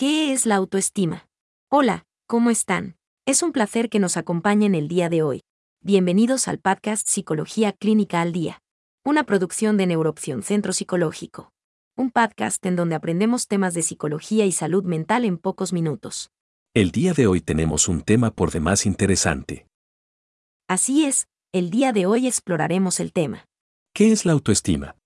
¿Qué es la autoestima? Hola, ¿cómo están? Es un placer que nos acompañen el día de hoy. Bienvenidos al podcast Psicología Clínica al Día, una producción de Neuroopción Centro Psicológico. Un podcast en donde aprendemos temas de psicología y salud mental en pocos minutos. El día de hoy tenemos un tema por demás interesante. Así es, el día de hoy exploraremos el tema. ¿Qué es la autoestima?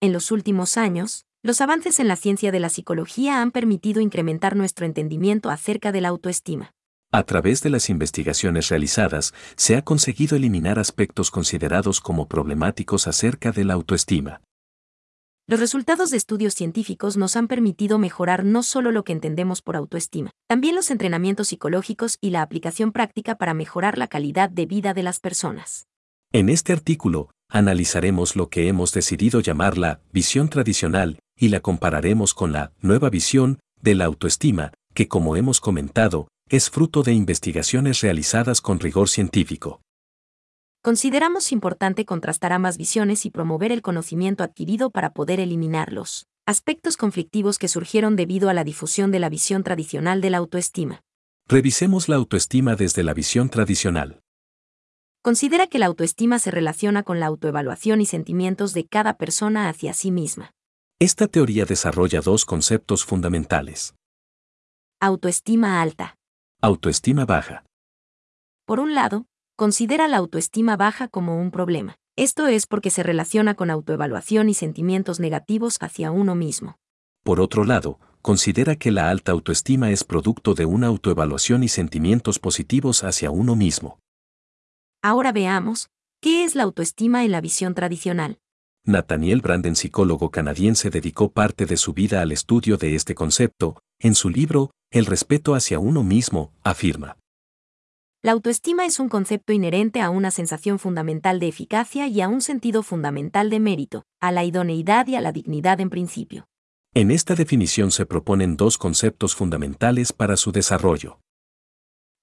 En los últimos años, los avances en la ciencia de la psicología han permitido incrementar nuestro entendimiento acerca de la autoestima. A través de las investigaciones realizadas, se ha conseguido eliminar aspectos considerados como problemáticos acerca de la autoestima. Los resultados de estudios científicos nos han permitido mejorar no solo lo que entendemos por autoestima, también los entrenamientos psicológicos y la aplicación práctica para mejorar la calidad de vida de las personas. En este artículo, analizaremos lo que hemos decidido llamar la visión tradicional y la compararemos con la nueva visión de la autoestima, que como hemos comentado, es fruto de investigaciones realizadas con rigor científico. Consideramos importante contrastar ambas visiones y promover el conocimiento adquirido para poder eliminarlos aspectos conflictivos que surgieron debido a la difusión de la visión tradicional de la autoestima. Revisemos la autoestima desde la visión tradicional. Considera que la autoestima se relaciona con la autoevaluación y sentimientos de cada persona hacia sí misma. Esta teoría desarrolla dos conceptos fundamentales. Autoestima alta. Autoestima baja. Por un lado, considera la autoestima baja como un problema. Esto es porque se relaciona con autoevaluación y sentimientos negativos hacia uno mismo. Por otro lado, considera que la alta autoestima es producto de una autoevaluación y sentimientos positivos hacia uno mismo. Ahora veamos, ¿qué es la autoestima en la visión tradicional? Nathaniel Branden, psicólogo canadiense, dedicó parte de su vida al estudio de este concepto. En su libro, El respeto hacia uno mismo, afirma. La autoestima es un concepto inherente a una sensación fundamental de eficacia y a un sentido fundamental de mérito, a la idoneidad y a la dignidad en principio. En esta definición se proponen dos conceptos fundamentales para su desarrollo.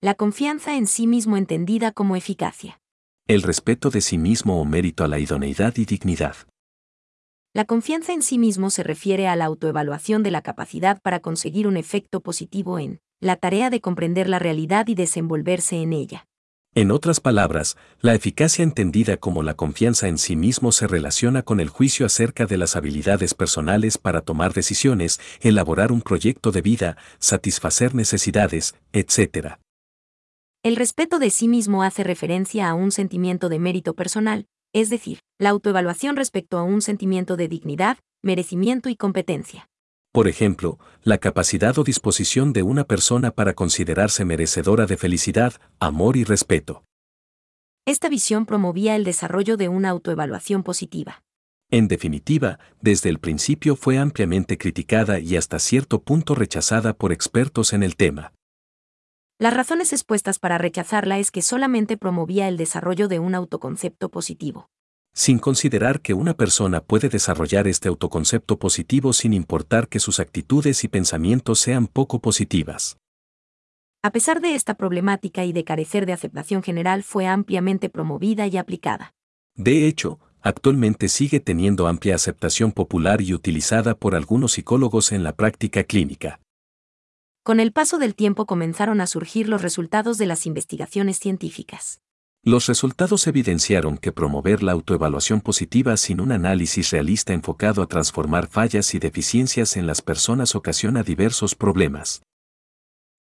La confianza en sí mismo entendida como eficacia. El respeto de sí mismo o mérito a la idoneidad y dignidad. La confianza en sí mismo se refiere a la autoevaluación de la capacidad para conseguir un efecto positivo en la tarea de comprender la realidad y desenvolverse en ella. En otras palabras, la eficacia entendida como la confianza en sí mismo se relaciona con el juicio acerca de las habilidades personales para tomar decisiones, elaborar un proyecto de vida, satisfacer necesidades, etc. El respeto de sí mismo hace referencia a un sentimiento de mérito personal, es decir, la autoevaluación respecto a un sentimiento de dignidad, merecimiento y competencia. Por ejemplo, la capacidad o disposición de una persona para considerarse merecedora de felicidad, amor y respeto. Esta visión promovía el desarrollo de una autoevaluación positiva. En definitiva, desde el principio fue ampliamente criticada y hasta cierto punto rechazada por expertos en el tema. Las razones expuestas para rechazarla es que solamente promovía el desarrollo de un autoconcepto positivo sin considerar que una persona puede desarrollar este autoconcepto positivo sin importar que sus actitudes y pensamientos sean poco positivas. A pesar de esta problemática y de carecer de aceptación general, fue ampliamente promovida y aplicada. De hecho, actualmente sigue teniendo amplia aceptación popular y utilizada por algunos psicólogos en la práctica clínica. Con el paso del tiempo comenzaron a surgir los resultados de las investigaciones científicas. Los resultados evidenciaron que promover la autoevaluación positiva sin un análisis realista enfocado a transformar fallas y deficiencias en las personas ocasiona diversos problemas.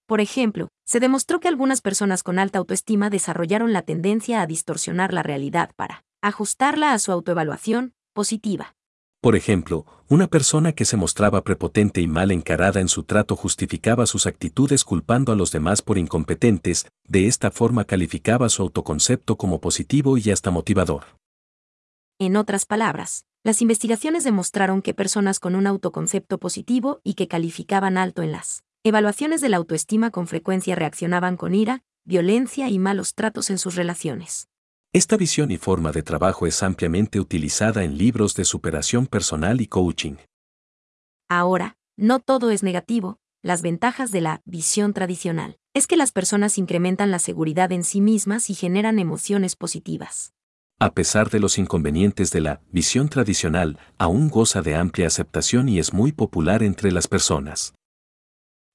Por ejemplo, se demostró que algunas personas con alta autoestima desarrollaron la tendencia a distorsionar la realidad para ajustarla a su autoevaluación positiva. Por ejemplo, una persona que se mostraba prepotente y mal encarada en su trato justificaba sus actitudes culpando a los demás por incompetentes, de esta forma calificaba su autoconcepto como positivo y hasta motivador. En otras palabras, las investigaciones demostraron que personas con un autoconcepto positivo y que calificaban alto en las evaluaciones de la autoestima con frecuencia reaccionaban con ira, violencia y malos tratos en sus relaciones. Esta visión y forma de trabajo es ampliamente utilizada en libros de superación personal y coaching. Ahora, no todo es negativo, las ventajas de la visión tradicional es que las personas incrementan la seguridad en sí mismas y generan emociones positivas. A pesar de los inconvenientes de la visión tradicional, aún goza de amplia aceptación y es muy popular entre las personas.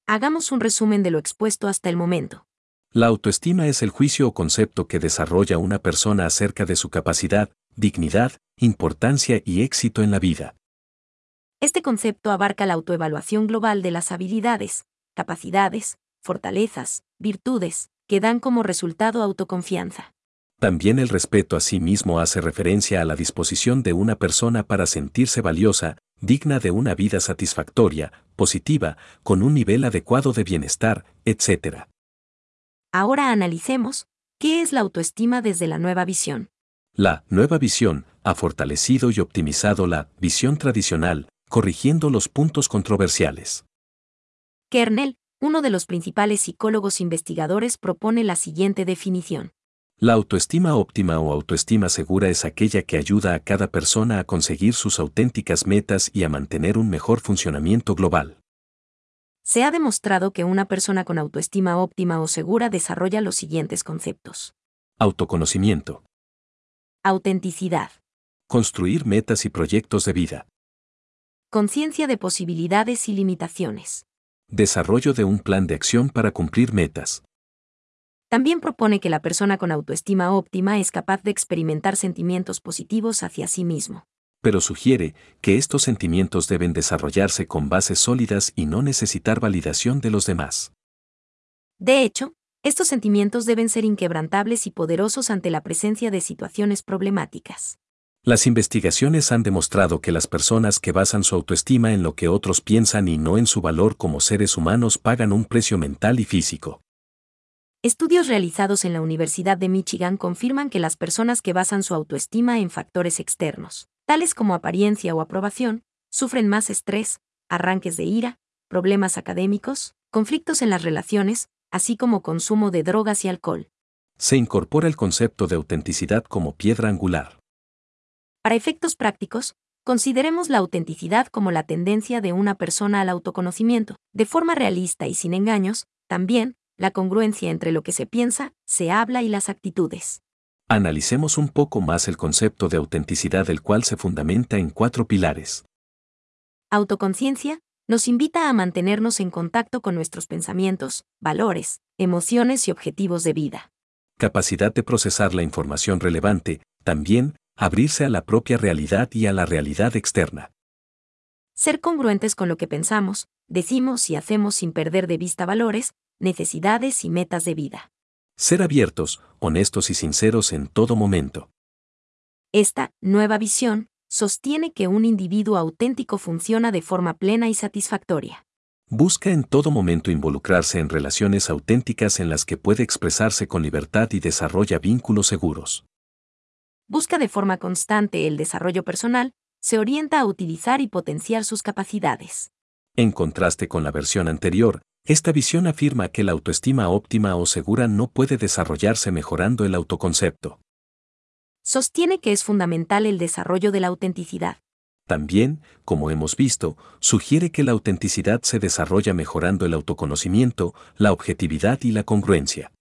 Hagamos un resumen de lo expuesto hasta el momento. La autoestima es el juicio o concepto que desarrolla una persona acerca de su capacidad, dignidad, importancia y éxito en la vida. Este concepto abarca la autoevaluación global de las habilidades, capacidades, fortalezas, virtudes, que dan como resultado autoconfianza. También el respeto a sí mismo hace referencia a la disposición de una persona para sentirse valiosa, digna de una vida satisfactoria, positiva, con un nivel adecuado de bienestar, etc. Ahora analicemos, ¿qué es la autoestima desde la nueva visión? La nueva visión ha fortalecido y optimizado la visión tradicional, corrigiendo los puntos controversiales. Kernel, uno de los principales psicólogos investigadores, propone la siguiente definición. La autoestima óptima o autoestima segura es aquella que ayuda a cada persona a conseguir sus auténticas metas y a mantener un mejor funcionamiento global. Se ha demostrado que una persona con autoestima óptima o segura desarrolla los siguientes conceptos. Autoconocimiento. Autenticidad. Construir metas y proyectos de vida. Conciencia de posibilidades y limitaciones. Desarrollo de un plan de acción para cumplir metas. También propone que la persona con autoestima óptima es capaz de experimentar sentimientos positivos hacia sí mismo. Pero sugiere que estos sentimientos deben desarrollarse con bases sólidas y no necesitar validación de los demás. De hecho, estos sentimientos deben ser inquebrantables y poderosos ante la presencia de situaciones problemáticas. Las investigaciones han demostrado que las personas que basan su autoestima en lo que otros piensan y no en su valor como seres humanos pagan un precio mental y físico. Estudios realizados en la Universidad de Michigan confirman que las personas que basan su autoestima en factores externos, tales como apariencia o aprobación, sufren más estrés, arranques de ira, problemas académicos, conflictos en las relaciones, así como consumo de drogas y alcohol. Se incorpora el concepto de autenticidad como piedra angular. Para efectos prácticos, consideremos la autenticidad como la tendencia de una persona al autoconocimiento, de forma realista y sin engaños, también, la congruencia entre lo que se piensa, se habla y las actitudes. Analicemos un poco más el concepto de autenticidad el cual se fundamenta en cuatro pilares. Autoconciencia nos invita a mantenernos en contacto con nuestros pensamientos, valores, emociones y objetivos de vida. Capacidad de procesar la información relevante, también, abrirse a la propia realidad y a la realidad externa. Ser congruentes con lo que pensamos, decimos y hacemos sin perder de vista valores, necesidades y metas de vida. Ser abiertos, honestos y sinceros en todo momento. Esta nueva visión sostiene que un individuo auténtico funciona de forma plena y satisfactoria. Busca en todo momento involucrarse en relaciones auténticas en las que puede expresarse con libertad y desarrolla vínculos seguros. Busca de forma constante el desarrollo personal, se orienta a utilizar y potenciar sus capacidades. En contraste con la versión anterior, esta visión afirma que la autoestima óptima o segura no puede desarrollarse mejorando el autoconcepto. Sostiene que es fundamental el desarrollo de la autenticidad. También, como hemos visto, sugiere que la autenticidad se desarrolla mejorando el autoconocimiento, la objetividad y la congruencia.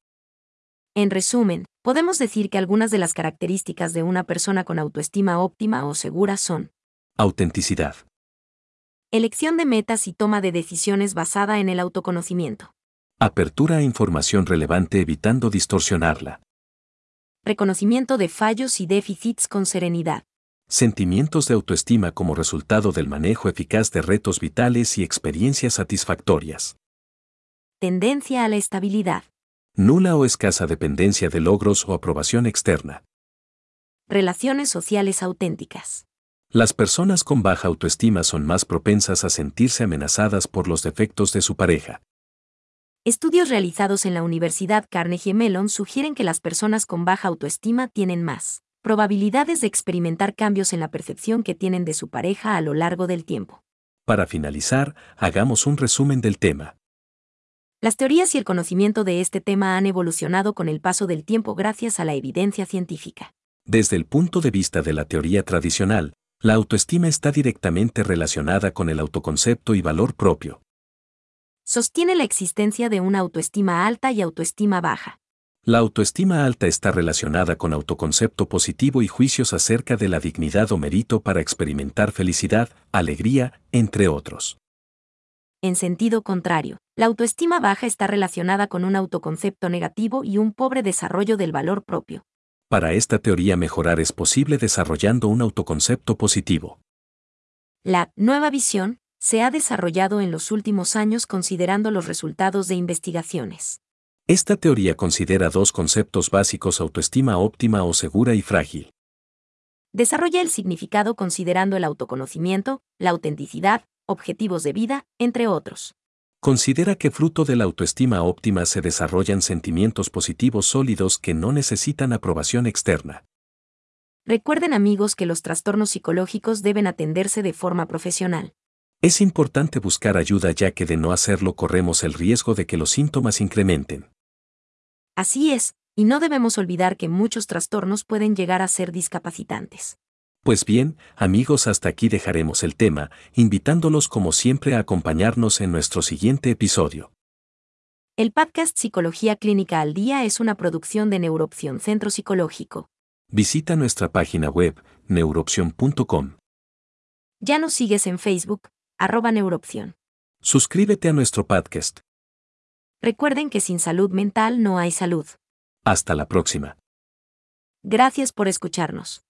En resumen, podemos decir que algunas de las características de una persona con autoestima óptima o segura son Autenticidad. Elección de metas y toma de decisiones basada en el autoconocimiento. Apertura a información relevante evitando distorsionarla. Reconocimiento de fallos y déficits con serenidad. Sentimientos de autoestima como resultado del manejo eficaz de retos vitales y experiencias satisfactorias. Tendencia a la estabilidad. Nula o escasa dependencia de logros o aprobación externa. Relaciones sociales auténticas. Las personas con baja autoestima son más propensas a sentirse amenazadas por los defectos de su pareja. Estudios realizados en la Universidad Carnegie Mellon sugieren que las personas con baja autoestima tienen más probabilidades de experimentar cambios en la percepción que tienen de su pareja a lo largo del tiempo. Para finalizar, hagamos un resumen del tema. Las teorías y el conocimiento de este tema han evolucionado con el paso del tiempo gracias a la evidencia científica. Desde el punto de vista de la teoría tradicional, la autoestima está directamente relacionada con el autoconcepto y valor propio. Sostiene la existencia de una autoestima alta y autoestima baja. La autoestima alta está relacionada con autoconcepto positivo y juicios acerca de la dignidad o mérito para experimentar felicidad, alegría, entre otros. En sentido contrario, la autoestima baja está relacionada con un autoconcepto negativo y un pobre desarrollo del valor propio. Para esta teoría mejorar es posible desarrollando un autoconcepto positivo. La nueva visión se ha desarrollado en los últimos años considerando los resultados de investigaciones. Esta teoría considera dos conceptos básicos autoestima óptima o segura y frágil. Desarrolla el significado considerando el autoconocimiento, la autenticidad, objetivos de vida, entre otros. Considera que fruto de la autoestima óptima se desarrollan sentimientos positivos sólidos que no necesitan aprobación externa. Recuerden amigos que los trastornos psicológicos deben atenderse de forma profesional. Es importante buscar ayuda ya que de no hacerlo corremos el riesgo de que los síntomas incrementen. Así es, y no debemos olvidar que muchos trastornos pueden llegar a ser discapacitantes. Pues bien, amigos, hasta aquí dejaremos el tema, invitándolos como siempre a acompañarnos en nuestro siguiente episodio. El podcast Psicología Clínica al Día es una producción de Neuroopción Centro Psicológico. Visita nuestra página web, neuroopción.com. Ya nos sigues en Facebook, arroba Neuroopción. Suscríbete a nuestro podcast. Recuerden que sin salud mental no hay salud. Hasta la próxima. Gracias por escucharnos.